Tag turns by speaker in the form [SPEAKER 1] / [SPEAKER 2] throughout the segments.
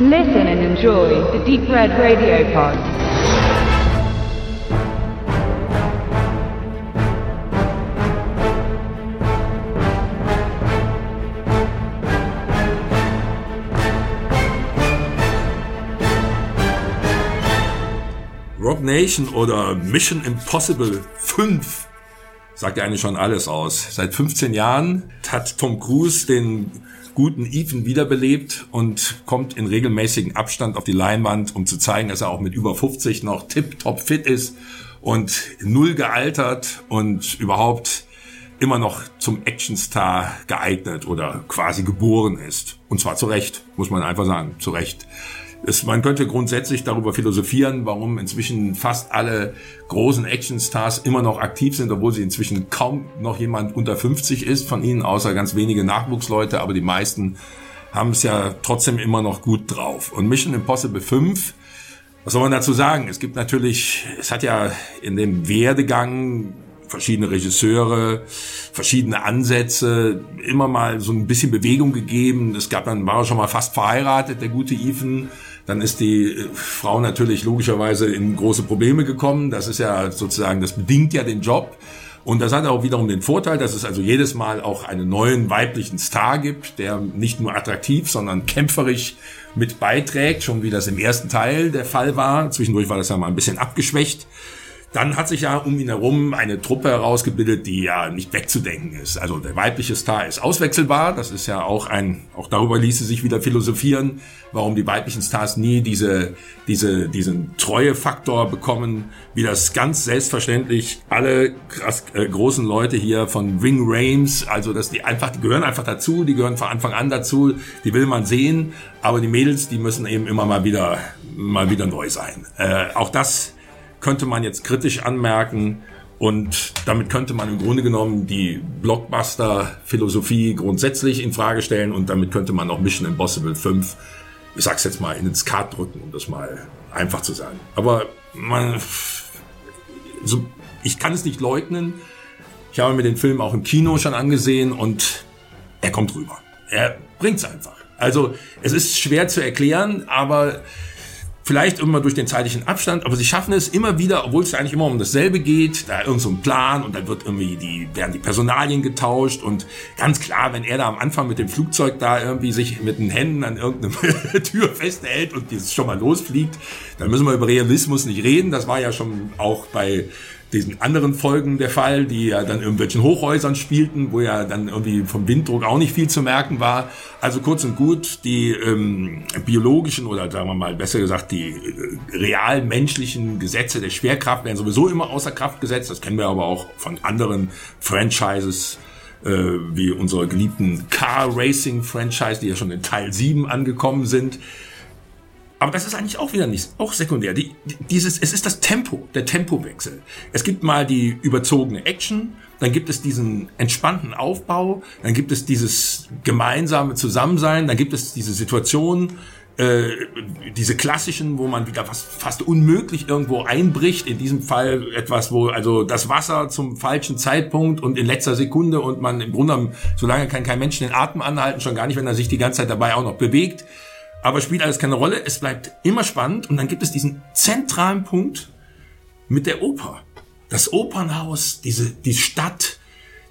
[SPEAKER 1] Listen and enjoy the Deep Red Radio Pod.
[SPEAKER 2] Rock Nation oder Mission Impossible 5 sagt ja eigentlich schon alles aus. Seit 15 Jahren hat Tom Cruise den guten Ethan wiederbelebt und kommt in regelmäßigen Abstand auf die Leinwand, um zu zeigen, dass er auch mit über 50 noch tip-top fit ist und null gealtert und überhaupt immer noch zum Actionstar geeignet oder quasi geboren ist. Und zwar zu Recht, muss man einfach sagen, zu Recht. Es, man könnte grundsätzlich darüber philosophieren, warum inzwischen fast alle großen Actionstars immer noch aktiv sind, obwohl sie inzwischen kaum noch jemand unter 50 ist von ihnen, außer ganz wenige Nachwuchsleute, aber die meisten haben es ja trotzdem immer noch gut drauf. Und Mission Impossible 5, was soll man dazu sagen? Es gibt natürlich, es hat ja in dem Werdegang verschiedene Regisseure, verschiedene Ansätze, immer mal so ein bisschen Bewegung gegeben. Es gab dann, war schon mal fast verheiratet, der gute Ethan. Dann ist die äh, Frau natürlich logischerweise in große Probleme gekommen. Das ist ja sozusagen, das bedingt ja den Job. Und das hat auch wiederum den Vorteil, dass es also jedes Mal auch einen neuen weiblichen Star gibt, der nicht nur attraktiv, sondern kämpferisch mit beiträgt, schon wie das im ersten Teil der Fall war. Zwischendurch war das ja mal ein bisschen abgeschwächt. Dann hat sich ja um ihn herum eine Truppe herausgebildet, die ja nicht wegzudenken ist. Also der weibliche Star ist auswechselbar. Das ist ja auch ein, auch darüber ließe sich wieder philosophieren, warum die weiblichen Stars nie diese, diese, diesen Treuefaktor bekommen, wie das ganz selbstverständlich alle krass, äh, großen Leute hier von Wing Rames, also dass die einfach, die gehören einfach dazu, die gehören von Anfang an dazu, die will man sehen, aber die Mädels, die müssen eben immer mal wieder, mal wieder neu sein. Äh, auch das könnte man jetzt kritisch anmerken. Und damit könnte man im Grunde genommen die Blockbuster-Philosophie grundsätzlich in Frage stellen und damit könnte man auch Mission Impossible 5, ich sag's jetzt mal, ins Kart drücken, um das mal einfach zu sagen. Aber man, so, ich kann es nicht leugnen. Ich habe mir den Film auch im Kino schon angesehen und er kommt rüber. Er bringt's einfach. Also, es ist schwer zu erklären, aber Vielleicht immer durch den zeitlichen Abstand, aber sie schaffen es immer wieder, obwohl es eigentlich immer um dasselbe geht, da irgend so ein Plan und dann wird irgendwie die, werden die Personalien getauscht und ganz klar, wenn er da am Anfang mit dem Flugzeug da irgendwie sich mit den Händen an irgendeiner Tür festhält und dieses schon mal losfliegt, dann müssen wir über Realismus nicht reden. Das war ja schon auch bei diesen anderen Folgen der Fall, die ja dann irgendwelchen Hochhäusern spielten, wo ja dann irgendwie vom Winddruck auch nicht viel zu merken war. Also kurz und gut, die ähm, biologischen oder sagen wir mal besser gesagt, die äh, real Gesetze der Schwerkraft werden sowieso immer außer Kraft gesetzt. Das kennen wir aber auch von anderen Franchises äh, wie unserer geliebten Car Racing Franchise, die ja schon in Teil 7 angekommen sind. Aber das ist eigentlich auch wieder nicht, auch sekundär. Die, dieses, es ist das Tempo, der Tempowechsel. Es gibt mal die überzogene Action, dann gibt es diesen entspannten Aufbau, dann gibt es dieses gemeinsame Zusammensein, dann gibt es diese Situation, äh, diese klassischen, wo man wieder fast, fast unmöglich irgendwo einbricht. In diesem Fall etwas, wo also das Wasser zum falschen Zeitpunkt und in letzter Sekunde und man im Grunde, solange kann kein Mensch den Atem anhalten, schon gar nicht, wenn er sich die ganze Zeit dabei auch noch bewegt. Aber spielt alles keine Rolle. Es bleibt immer spannend. Und dann gibt es diesen zentralen Punkt mit der Oper. Das Opernhaus, diese, die Stadt,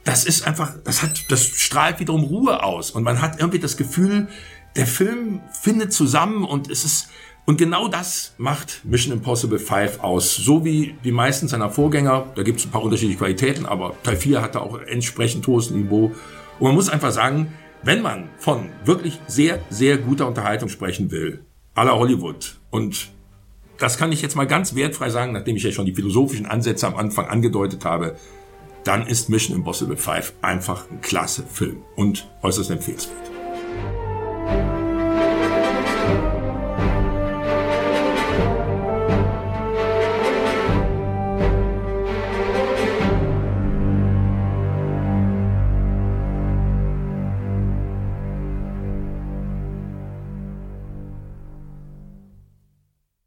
[SPEAKER 2] das ist einfach, das hat, das strahlt wiederum Ruhe aus. Und man hat irgendwie das Gefühl, der Film findet zusammen und es ist, und genau das macht Mission Impossible 5 aus. So wie die meisten seiner Vorgänger. Da gibt es ein paar unterschiedliche Qualitäten, aber Teil 4 hatte auch entsprechend hohes Niveau. Und man muss einfach sagen, wenn man von wirklich sehr, sehr guter Unterhaltung sprechen will, aller Hollywood, und das kann ich jetzt mal ganz wertfrei sagen, nachdem ich ja schon die philosophischen Ansätze am Anfang angedeutet habe, dann ist Mission Impossible 5 einfach ein klasse Film und äußerst empfehlenswert.